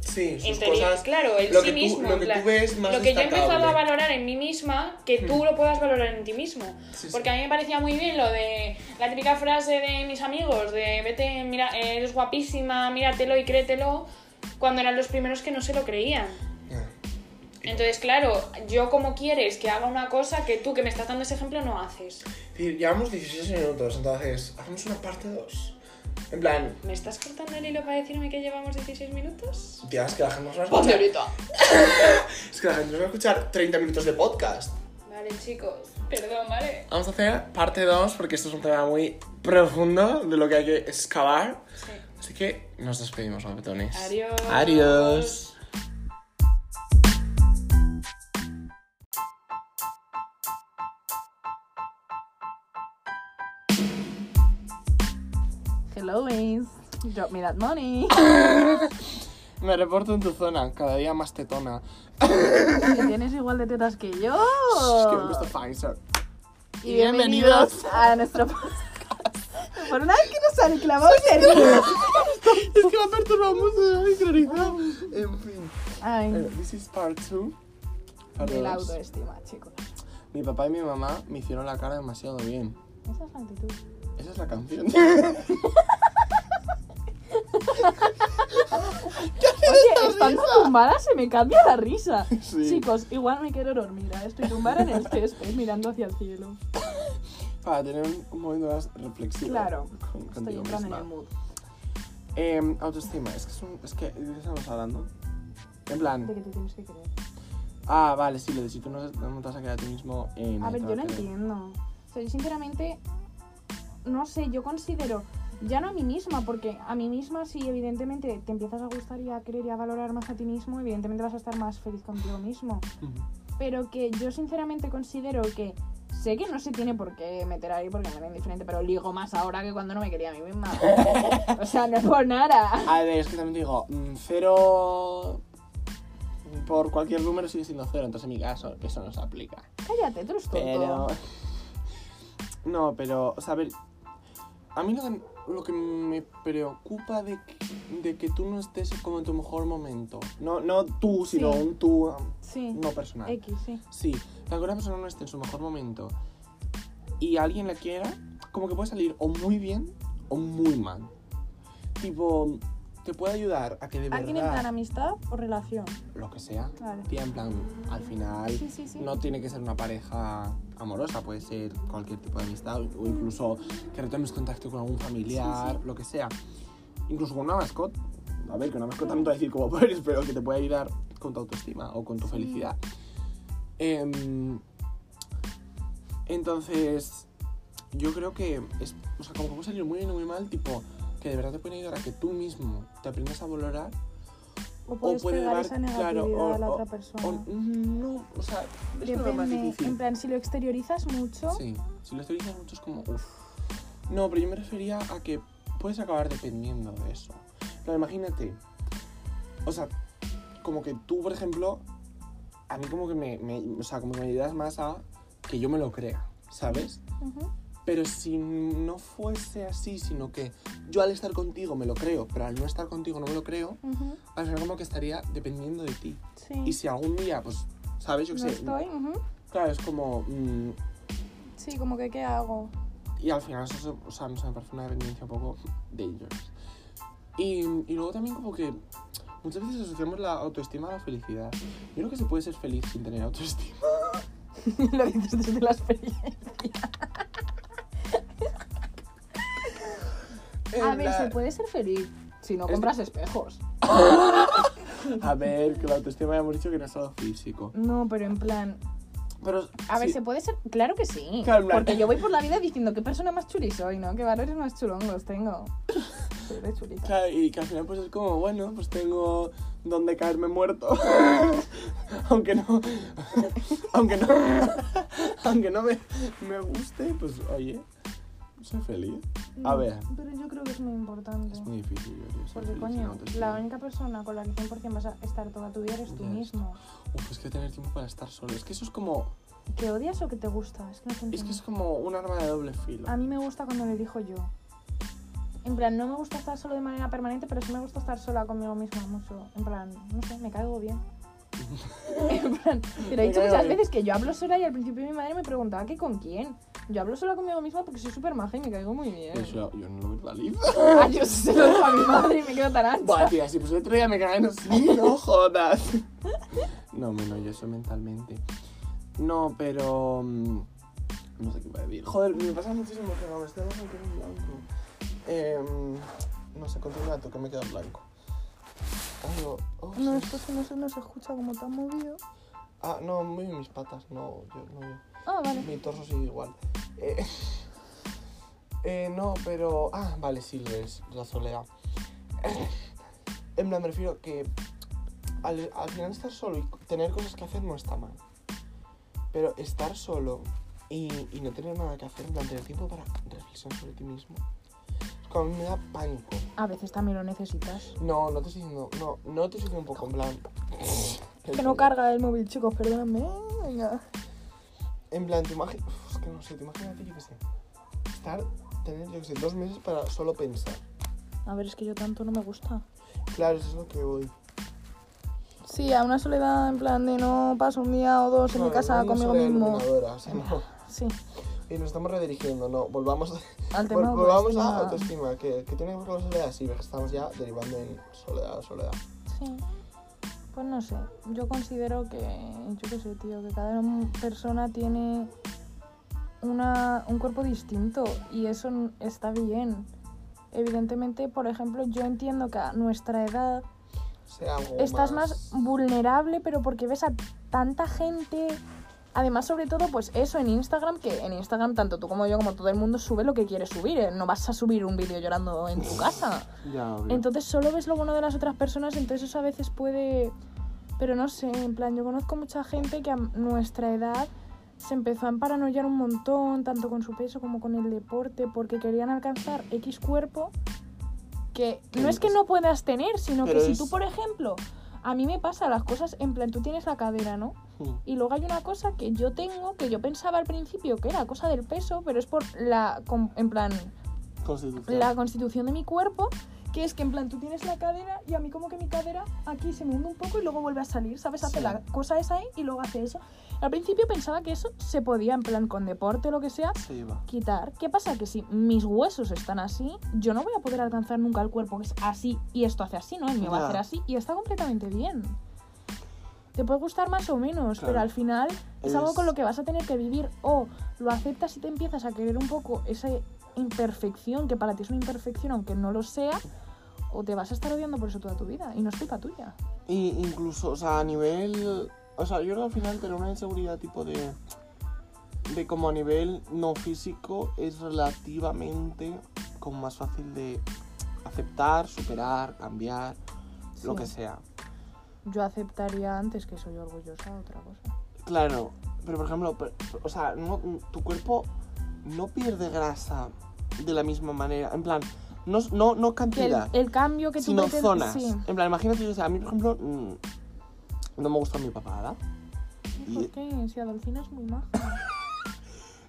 Sí, sus interior. cosas. Claro, el lo sí que tú- mismo. lo que tú ves más lo que yo he empezado a valorar en mí misma, que tú Hmm. lo puedas valorar en ti mismo. Sí, sí. Porque a mí me parecía muy bien lo de la típica frase de mis amigos, de vete, mira, eres guapísima, míratelo y créetelo, cuando eran los primeros que no se lo creían. Entonces, claro, yo como quieres que haga una cosa que tú que me estás dando ese ejemplo no haces. Llevamos 16 minutos, entonces, ¿hacemos una parte 2? En plan, ¿Me estás cortando el hilo para decirme que llevamos 16 minutos? tía, es que la gente nos va a Ponte escuchar. ahorita. Es que la gente nos va a escuchar 30 minutos de podcast. Vale, chicos, perdón, ¿vale? Vamos a hacer parte 2 porque esto es un tema muy profundo de lo que hay que excavar. Sí. Así que nos despedimos, guapetones. Adiós. Adiós. Hello, Ace. Drop me that money. Me reporto en tu zona, cada día más tetona. que tienes igual de tetas que yo. Es que me gusta Pfizer. Y bienvenidos a nuestro podcast. Por una vez que nos han clavado Es que me perturbamos de sincronizar. En fin. Ay, Bueno, this is part 2. de la autoestima, chicos. Mi papá y mi mamá me hicieron la cara demasiado bien. Esa es la actitud. Esa es la canción. Oye, estando tumbada se me cambia la risa. Sí. Chicos, igual me quiero dormir. ¿eh? Estoy tumbada en el césped mirando hacia el cielo. Para tener un, momento más reflexivo. Claro, con- estoy entrando en el mood. Eh, autoestima, es que es, un, es que ¿de qué estamos hablando? En De plan, que te tienes que creer. ah, vale, sí, lo de si tú no, no te vas a quedar a ti mismo en A ver, yo lo entiendo. O sea, yo sinceramente, no sé, yo considero, ya no a mí misma, porque a mí misma si evidentemente te empiezas a gustar y a querer y a valorar más a ti mismo, evidentemente vas a estar más feliz contigo mismo. Pero que yo sinceramente considero que sé que no se tiene por qué meter ahí porque me ven diferente, pero ligo más ahora que cuando no me quería a mí misma. o sea, no es por nada. A ver, es que también te digo, mm, cero por cualquier número sigue siendo cero, entonces en mi caso eso no se aplica. Cállate, tú eres tonto. Pero... No, pero, o sea, a ver, a mí lo que, lo que me preocupa de que, de que tú no estés como en tu mejor momento, no, no tú, sino Sí. un tú um, Sí. no personal. X, sí. Sí, que una persona no esté en su mejor momento y alguien la quiera, como que puede salir o muy bien o muy mal. Tipo, te puede ayudar a que de ¿Alguien en plan amistad o relación? lo que sea, Vale. tía, en plan, al final Sí, sí, sí. no tiene que ser una pareja amorosa, puede ser cualquier tipo de amistad o incluso que retomes contacto con algún familiar, lo que sea. Incluso con una mascota. A ver, que una mascota no te va a decir cómo puedes, pero que te puede ayudar con tu autoestima o con tu felicidad. Em, entonces, yo creo que es, o sea, como que puede salir muy bien o muy mal, tipo, que de verdad te puede ayudar a que tú mismo te aprendas a valorar O puedes puede pegar dar- esa negatividad claro, o- a la o- otra persona. o no, o sea, es lo más Depende. difícil. En plan, si lo exteriorizas mucho, Sí, si lo diciendo mucho es como, uff. No, pero yo me refería a que puedes acabar dependiendo de eso. Pero imagínate, o sea, como que tú, por ejemplo, a mí como que me, me- o sea, como que me ayudas más a que yo me lo crea, ¿sabes? ujú, Pero si no fuese así, sino que yo al estar contigo me lo creo, pero al no estar contigo no me lo creo, ujú, al final como que estaría dependiendo de ti. sí. Y si algún día, pues, ¿sabes? Yo qué no sé. estoy, ujú. Claro, es como... mm, Sí, como que ¿qué hago? Y al final eso, o sea, me parece una dependencia un poco dangerous. Y, y luego también como que Muchas veces asociamos la autoestima a la felicidad. Yo creo que se puede ser feliz sin tener autoestima. Lo dices desde la experiencia. A ver, se puede ser feliz si no compras espejos. A ver, que la autoestima ya hemos dicho que no es algo físico. No, pero en plan. Pero. A ver, sí, se puede ser. Claro que sí. Claro, en plan- Porque yo voy por la vida diciendo qué persona más chuli soy, ¿no? Qué valores más chulongos tengo. Soy chulita. Claro, y que al final pues es como, bueno, pues tengo donde caerme muerto. aunque no. aunque no. aunque no me, me guste, pues oye, soy feliz. A ver. Pero yo creo que es muy importante. Es muy difícil, yo creo, ser Porque, coño, la única persona con la que 100% vas a estar toda tu vida eres tú Ya. mismo. Uf, es que tener tiempo para estar solo. Es que eso es como. ¿Que odias o que te gusta? Es que no te Es que es como un arma de doble filo. A mí me gusta cuando lo elijo yo. En plan, no me gusta estar solo de manera permanente, pero sí me gusta estar sola conmigo misma mucho. En plan, no sé, me caigo bien. en plan, te lo he dicho muchas veces que yo hablo sola y al principio mi madre me preguntaba que con quién. Yo hablo sola conmigo misma porque soy súper maja y me caigo muy bien. Eso yo no lo verbalizo. Ah, yo se lo digo a mi madre y me quedo tan ancha. Buah, tía, si pues el otro día me cagan así, no jodas. No, me no, yo eso mentalmente. No, pero. mm, No sé qué iba a decir. Joder, me pasa muchísimo que no me estoy dando en blanco. Eh, no sé, continúa tú, que me queda blanco. Oh, No, esto es que no se nos escucha como tan movido. Ah, no, muy mis patas, no, yo, no yo. Ah, vale. Mi torso sigue igual. Eh, eh, no, pero. Ah, vale, sí, es. La soledad. En plan, me refiero que. Al, al final estar solo y tener cosas que hacer no está mal. Pero estar solo y, y no tener nada que hacer, en plan, tener tiempo para reflexionar sobre ti mismo. A mí me da pánico. A veces también lo necesitas. No, no te estoy diciendo. No, no te estoy diciendo un poco en plan. Que no carga el móvil, chicos, perdóname. Venga. En plan, te imaginas. Es que no sé, te imaginas, yo qué sé. Estar, tener, yo qué sé, dos meses para solo pensar. A ver, es que yo tanto no me gusta. Claro, eso es lo que voy. Sí, a una soledad en plan de no paso un día o dos en mi casa no conmigo mismo. iluminadora, o sea, no. Sí, Y nos estamos redirigiendo, no. Volvamos, al vol- tema volvamos a autoestima. Que, que tiene que ver con la soledad, sí, estamos ya derivando en soledad, soledad. Sí. Pues no sé, yo considero que, yo qué sé, tío, que cada persona tiene una, un cuerpo distinto y eso está bien. Evidentemente, por ejemplo, yo entiendo que a nuestra edad estás más vulnerable, pero porque ves a tanta gente. Además, sobre todo, pues eso en Instagram, que en Instagram tanto tú como yo, como todo el mundo, sube lo que quiere subir. ¿eh? No vas a subir un vídeo llorando en tu casa. Ya. Entonces solo ves lo bueno de las otras personas, entonces eso a veces puede... Pero no sé, en plan, yo conozco mucha gente que a nuestra edad se empezó a emparanoiar un montón, tanto con su peso como con el deporte, porque querían alcanzar X cuerpo que ¿Qué no es que no puedas tener, sino Pero que si es- tú, por ejemplo, a mí me pasa las cosas, en plan, tú tienes la cadera, ¿no? Hmm. Y luego hay una cosa que yo tengo, que yo pensaba al principio que era cosa del peso, pero es por la, en plan, Constitución. la constitución de mi cuerpo, que es que en plan tú tienes la cadera y a mí como que mi cadera aquí se me hunde un poco y luego vuelve a salir, ¿sabes? Hace Sí. la cosa esa ahí y luego hace eso. Al principio pensaba que eso se podía, en plan con deporte o lo que sea, quitar. ¿Qué pasa? Que si mis huesos están así, yo no voy a poder alcanzar nunca el cuerpo que es así y esto hace así, ¿no? El mío va a hacer así y está completamente bien. Te puede gustar más o menos, Claro. pero al final es, algo con lo que vas a tener que vivir o lo aceptas y te empiezas a querer un poco esa imperfección, que para ti es una imperfección aunque no lo sea, o te vas a estar odiando por eso toda tu vida y no es culpa tuya. Y incluso, o sea, a nivel. O sea, yo creo que al final tener una inseguridad tipo de. De como a nivel no físico es relativamente como más fácil de aceptar, superar, cambiar, lo que sea. Yo aceptaría antes que soy orgullosa otra cosa. Claro, pero por ejemplo, o sea, no- tu cuerpo no pierde grasa de la misma manera. En plan, no, no, no el, cantidad, el cambio que tú sino pretendes- zonas. Sí. En plan, imagínate, o sea, a mí, por ejemplo, mm, no me gusta mi papada. Y- ¿Por qué? Si Adolfina es muy maja.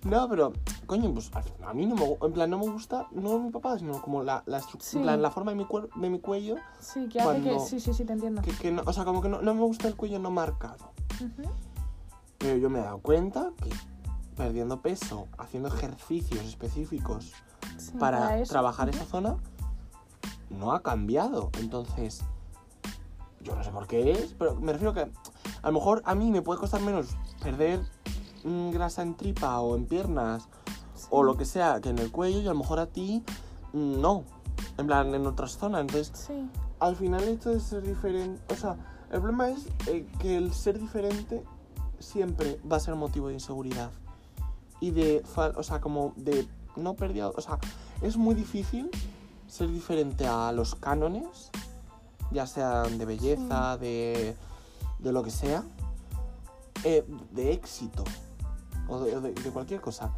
No, pero, coño, pues a, mí no me En plan, no me gusta, no mi papada, sino como la, la estructura, Sí. en plan, la forma de mi, cuer- de mi cuello. Sí, que hace que... Sí, sí, sí, te entiendo. Que, que no, o sea, como que no, no me gusta el cuello no marcado. Pero yo me he dado cuenta que perdiendo peso, haciendo ejercicios específicos Sí, para trabajar esa zona, no ha cambiado. Entonces, yo no sé por qué es, pero me refiero que a lo mejor a mí me puede costar menos perder mm, grasa en tripa o en piernas o lo que sea que en el cuello y a lo mejor a ti mm, no, en plan en otras zonas. Entonces, Sí. al final esto de ser diferente, o sea, el problema es eh, que el ser diferente siempre va a ser motivo de inseguridad y de, o sea, como de no pérdida, o sea, es muy difícil ser diferente a los cánones, ya sean de belleza, de, de lo que sea, eh, de éxito o de, de- de cualquier cosa.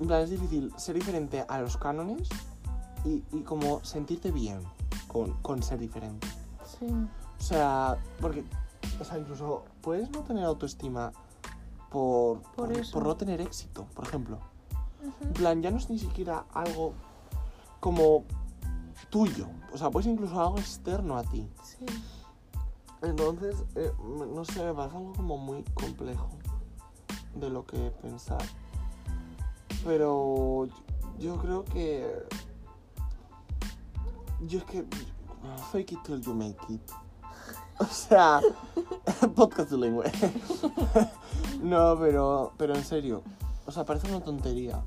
En plan, es difícil ser diferente a los cánones y, y como sentirte bien con, con ser diferente. Sí. O sea, porque, o sea, incluso puedes no tener autoestima por, Por eso. no tener éxito, por ejemplo. En plan, ya no es ni siquiera algo como tuyo. O sea, puede ser incluso algo externo a ti. Sí. Entonces, eh, no sé, me parece algo como muy complejo de lo que pensar. Pero yo- creo que... Yo es que... Fake it till you make it. O sea, podcast bilingüe. no, pero, pero en serio. O sea, parece una tontería.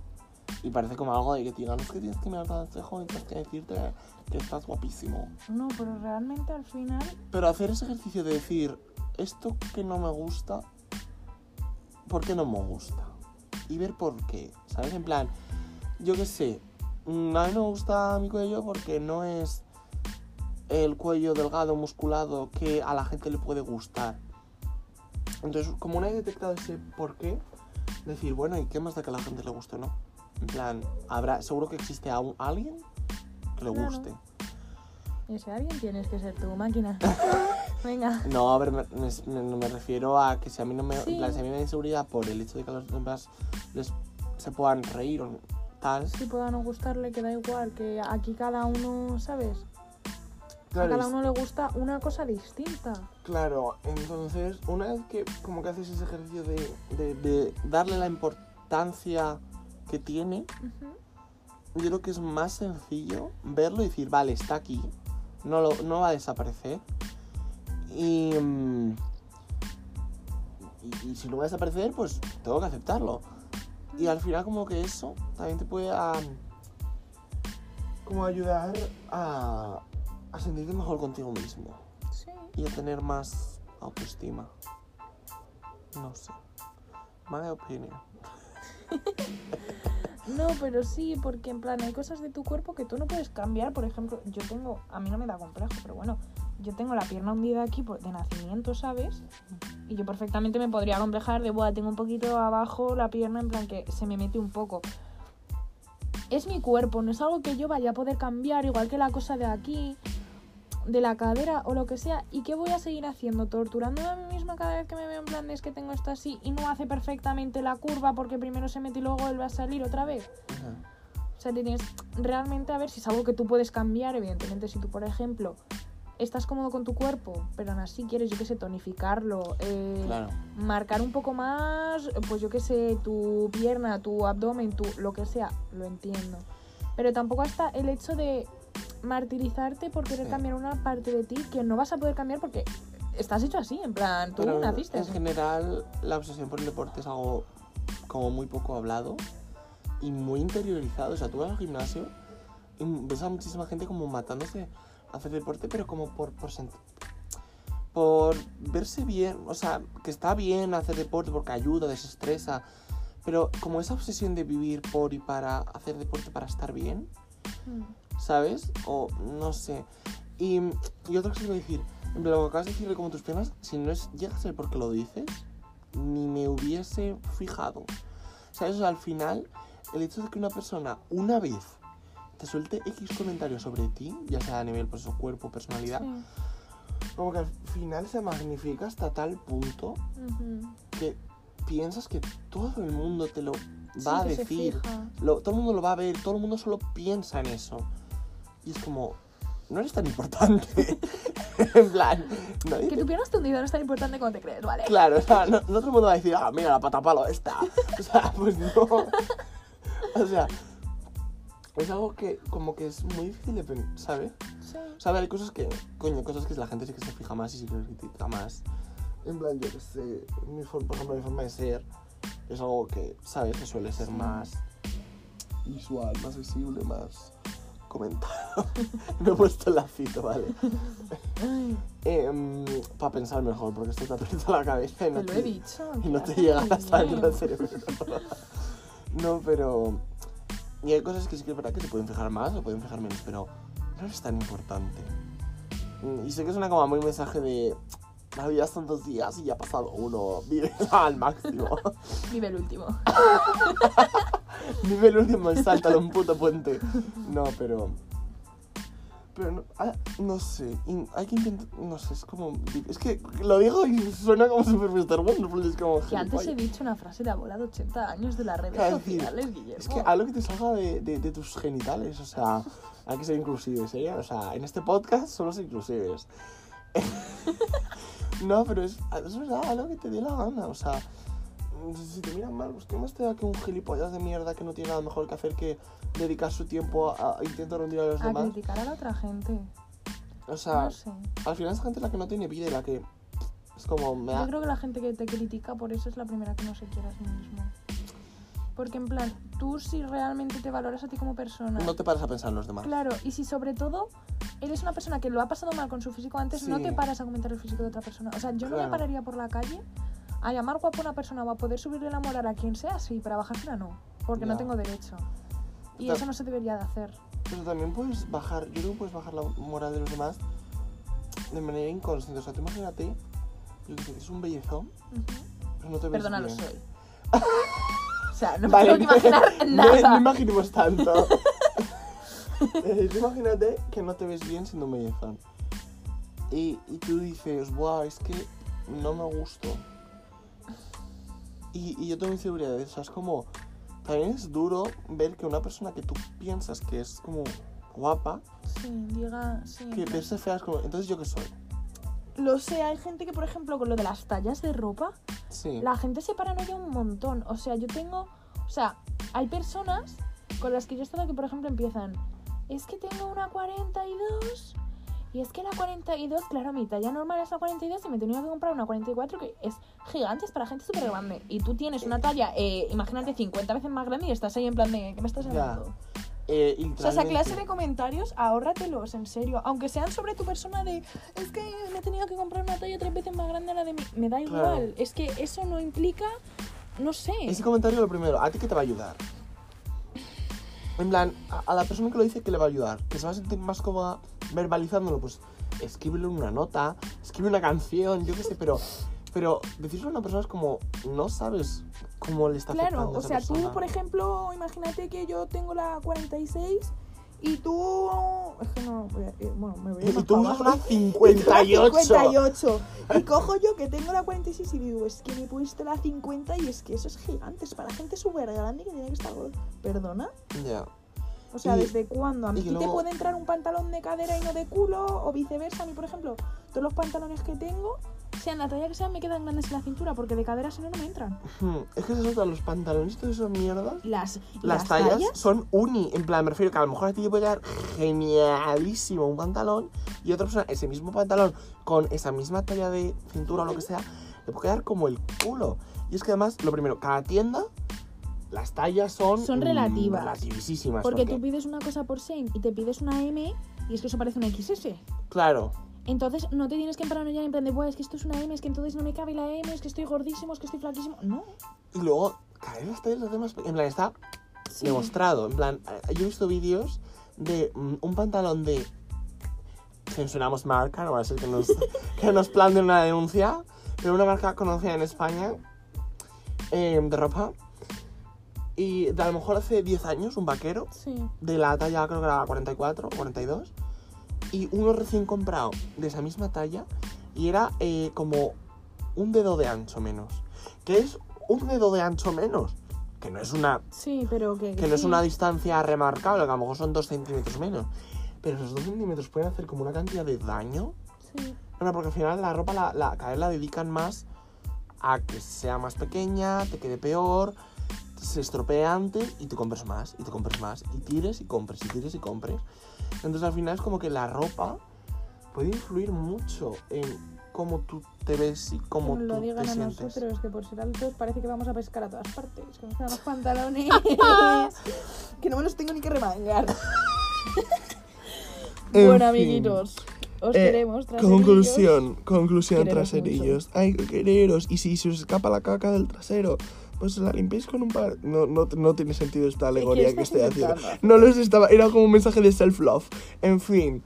Y parece como algo de que te digan, es que tienes que mirarte al espejo y tienes que decirte que estás guapísimo. No, pero realmente al final. Pero hacer ese ejercicio de decir, esto que no me gusta, ¿por qué no me gusta? Y ver por qué, ¿sabes? En plan, yo qué sé, mm, a mí no me gusta mi cuello porque no es el cuello delgado, musculado, que a la gente le puede gustar. Entonces, como una vez detectado ese por qué, decir, bueno, ¿y qué más da que a la gente le guste o no? En plan, habrá, seguro que existe a un- alguien que le Claro. guste. Ese alguien tienes que ser tu máquina. Venga. No, a ver, me, me- me- me refiero a que si a mí no me, Sí. en plan, si a mí me da inseguridad por el hecho de que a los demás les, se puedan reír o tal. Si pueda no gustarle, que da igual. Que aquí cada uno, ¿sabes? A Claro, cada es- uno le gusta una cosa distinta. claro, entonces, una vez que como que haces ese ejercicio de, de- de darle la importancia que tiene, yo creo que es más sencillo verlo y decir, vale, está aquí, no, lo, no va a desaparecer. Y, mm, y, y si no va a desaparecer, pues tengo que aceptarlo. Y al final como que eso también te puede ah, como ayudar a, a sentirte mejor contigo mismo Sí. y a tener más autoestima. No sé. My opinion. No, pero sí, porque en plan hay cosas de tu cuerpo que tú no puedes cambiar. Por ejemplo, yo tengo, a mí no me da complejo, pero bueno, yo tengo la pierna hundida aquí de nacimiento, ¿sabes? Y yo perfectamente me podría complejar de, buah, tengo un poquito abajo la pierna, en plan que se me mete un poco. Es mi cuerpo, no es algo que yo vaya a poder cambiar, igual que la cosa de aquí, de la cadera o lo que sea. ¿Y qué voy a seguir haciendo? Torturándome a mí misma cada vez que me veo en plan de es que tengo esto así y no hace perfectamente la curva porque primero se mete y luego vuelve a salir otra vez. O sea, tienes realmente a ver si es algo que tú puedes cambiar, evidentemente, si tú, por ejemplo, estás cómodo con tu cuerpo, pero aún así quieres, yo qué sé, tonificarlo, eh, Claro. marcar un poco más, pues yo qué sé, tu pierna, tu abdomen, tu lo que sea, lo entiendo. Pero tampoco hasta el hecho de martirizarte por querer Sí. cambiar una parte de ti que no vas a poder cambiar porque estás hecho así, en plan, tú Pero naciste en así. general, la obsesión por el deporte es algo como muy poco hablado y muy interiorizado. O sea, tú vas al gimnasio y ves a muchísima gente como matándose a hacer deporte, pero como por, por, por verse bien. O sea, que está bien hacer deporte porque ayuda, desestresa. Pero como esa obsesión de vivir por y para hacer deporte para estar bien, Mm. ¿Sabes? O no sé. Y, y otra cosa que a decir, en plan, lo que acabas de decir de como tus piernas, si no es, llega a ser porque lo dices, ni me hubiese fijado. ¿Sabes? O sea, al final, el hecho de que una persona una vez te suelte X comentarios sobre ti, ya sea a nivel pues, su cuerpo, personalidad, Sí. como que al final se magnifica hasta tal punto que piensas que todo el mundo te lo Sí, va a decir. Lo- todo el mundo lo va a ver, todo el mundo solo piensa en eso. Y es como, no eres tan importante. en plan, Que tu pierna escondida no es tan importante como te crees, ¿vale? Claro, o sea, no, no todo el mundo va a decir, ah, mira la pata palo esta. O sea, pues no. O sea, es algo que como que es muy difícil de pensar, ¿sabes? Sí. O sea, hay cosas que, coño, cosas que la gente sí que se fija más y sí que critica más. En plan, yo que sé, mi forma, por ejemplo, mi forma de ser es algo que, ¿sabes? Que suele ser Sí. más visual, más visible, más comentado. Me he puesto el lacito, ¿vale? Ay, para pensar mejor, porque esto te aprieta la cabeza y no te lo he dicho. y no te llega hasta dentro del cerebro. no, pero... Y hay cosas que sí que es verdad que se pueden fijar más o pueden fijar menos, pero no es tan importante. Mm, Y sé que suena como muy mensaje de... La vida son dos días y ya ha pasado uno. Vive al máximo. Vive el último. Vive el último salta un puto puente. No, pero... Pero no, ah, no sé, in- hay que intentar, no sé, es como, es que lo digo y suena como super Mr. Wonderful, es como... Que antes he dicho una frase de abuela de 80 años de las redes Claro, sociales, Guillermo. Es que algo que te salga de, de, de tus genitales, o sea, hay que ser inclusives, ¿eh? O sea, en este podcast somos inclusives. no, pero es, es verdad, algo que te dé la gana, o sea, si te miran mal, pues qué más te da que un gilipollas de mierda que no tiene nada mejor que hacer que dedicar su tiempo a, a intentar rendir a los A demás. criticar a la otra gente. O sea, No sé. al final esa gente es la que no tiene vida y la que es como me da... Yo creo que la gente que te critica por eso es la primera que no se quiere a sí mismo. Porque en plan, tú si realmente te valoras a ti como persona. No te paras a pensar en los demás. Claro, y si sobre todo eres una persona que lo ha pasado mal con su físico antes, no Sí. te paras a comentar el físico de otra persona. O sea, yo no me Claro. pararía por la calle a llamar guapo a una persona o a poder subirle la moral a quien sea, sí, para bajársela no, porque no tengo derecho. Y eso no se debería de hacer. Pero también puedes bajar, yo creo que puedes bajar la moral de los demás de manera inconsciente. O sea, tú imagínate, yo que sé, que es un bellezón, pero no te ves Perdona, lo bien. soy. o sea, no me Vale, tengo que imaginar no, nada. no imaginemos tanto. Eh, imagínate que no te ves bien siendo un bellezón. Y, y tú dices, wow, es que no me gusto. Y, y yo tengo inseguridades, o sea, es como... También es duro ver que una persona que tú piensas que es como guapa, Sí, diga, sí. que verse fea es como... Entonces, ¿yo qué soy? Lo sé, hay gente que, por ejemplo, con lo de las tallas de ropa, Sí. la gente se paranoia un montón. O sea, yo tengo. O sea, hay personas con las que yo he estado que, por ejemplo, empiezan. Es que tengo una 42. Y es que la 42, claro, mi talla normal es la 42 y me he tenido que comprar una 44 que es gigante, es para gente súper grande. Y tú tienes una talla, eh, imagínate, 50 veces más grande y estás ahí en plan de, ¿qué me estás hablando? Eh, O sea, esa clase de comentarios, ahórratelos, en serio. Aunque sean sobre tu persona de, es que me he tenido que comprar una talla tres veces más grande a la de mí. Me da igual. Es que eso no implica, no sé. Ese comentario, lo primero, ¿a ti qué te va a ayudar? En plan, a, a la persona que lo dice, ¿qué le va a ayudar? Que se va a sentir más cómoda verbalizándolo, pues escríbelo en una nota, escribe una canción, yo qué sé, pero, pero decirlo a una persona es como, no sabes cómo le está Claro, afectando a o sea, tú, por ejemplo, imagínate que yo tengo la 46 y tú... Es que no, eh, bueno, me voy a Y tú una 58. 58. Y cojo yo que tengo la 46 y digo, es que me puesto la 50 y es que eso es gigante, es para gente súper grande que tiene que estar. ¿Perdona? Ya. O sea, Y- ¿desde cuándo? ¿A mí que te luego- puede entrar un pantalón de cadera y no de culo? O viceversa. A mí, por ejemplo, todos los pantalones que tengo, sean la talla que sean, me quedan grandes en la cintura porque de cadera si no, no me entran. Hmm, Es que se los pantalones y esas mierdas. Las, Las, tallas, son uni. En plan, me refiero que a lo mejor a ti te puede quedar genialísimo un pantalón y otra persona ese mismo pantalón con esa misma talla de cintura o lo que sea, le puede quedar como el culo. Y es que además, lo primero, cada tienda, las tallas son... Son relativas. relativísimas. Porque tú pides una cosa por Shane y te pides una M y es que eso parece una XS. Claro. Entonces no te tienes que paranoiar en plan de, "Buah, es que esto es una M, es que entonces no me cabe la M, es que estoy gordísimo, es que estoy flaquísimo. No. Y luego, las tallas de las demás... En plan, está Sí. demostrado. En plan, eh, yo he visto vídeos de mm, un pantalón de. Censuramos marca, no va a ser que nos, que nos una denuncia, pero una marca conocida en España eh, de ropa. Y de a lo mejor hace 10 años, un vaquero Sí. de la talla, creo que era 44 o 42, y uno recién comprado de esa misma talla, y era eh, como un dedo de ancho menos. ¿Qué es un dedo de ancho menos? Que no es una Sí, pero que... que no es sí. una distancia remarcable, que a lo mejor son 2 centímetros menos. Pero esos 2 centímetros pueden hacer como una cantidad de daño. Sí. Bueno, porque al final la ropa, la, la, cada vez la dedican más a que sea más pequeña, te quede peor. se estropee antes y te compres más, y te compres más, y tires y compres, y tires y compres. Entonces al final es como que la ropa puede influir mucho en cómo tú te ves y cómo nos tú lo digan te a sientes. nosotros, que por ser altos parece que vamos a pescar a todas partes. Que nos los pantalones. que no me los tengo ni que remangar. En bueno, amiguitos. Os Eh, queremos. traserillos. Conclusión, conclusión, traserillos. Hay que quereros. Y si se os escapa la caca del trasero, pues la limpiáis con un par. No, no, no tiene sentido esta alegoría que estoy haciendo. No los estaba. Era como un mensaje de self-love. En fin,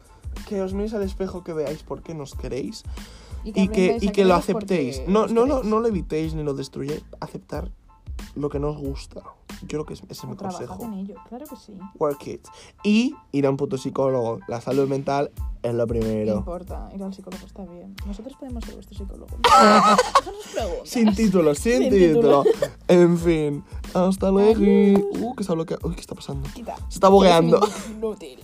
que os miréis al espejo, que veáis por qué nos queréis y que, y que lo aceptéis. No, no, lo, no lo evitéis ni lo destruyáis. Aceptar lo que nos gusta. Yo creo que es- ese es mi consejo. en ello, claro que sí. Work it. Y ir a un puto psicólogo. La salud mental es lo No primero. importa, ir al psicólogo está bien. Nosotros podemos ser vuestro psicólogo. Sin título, sin, Sin título. título. En fin, hasta luego. Uh, que se ha bloqueado. Uy, ¿qué está pasando? Quita. Se está bugueando. Inútil.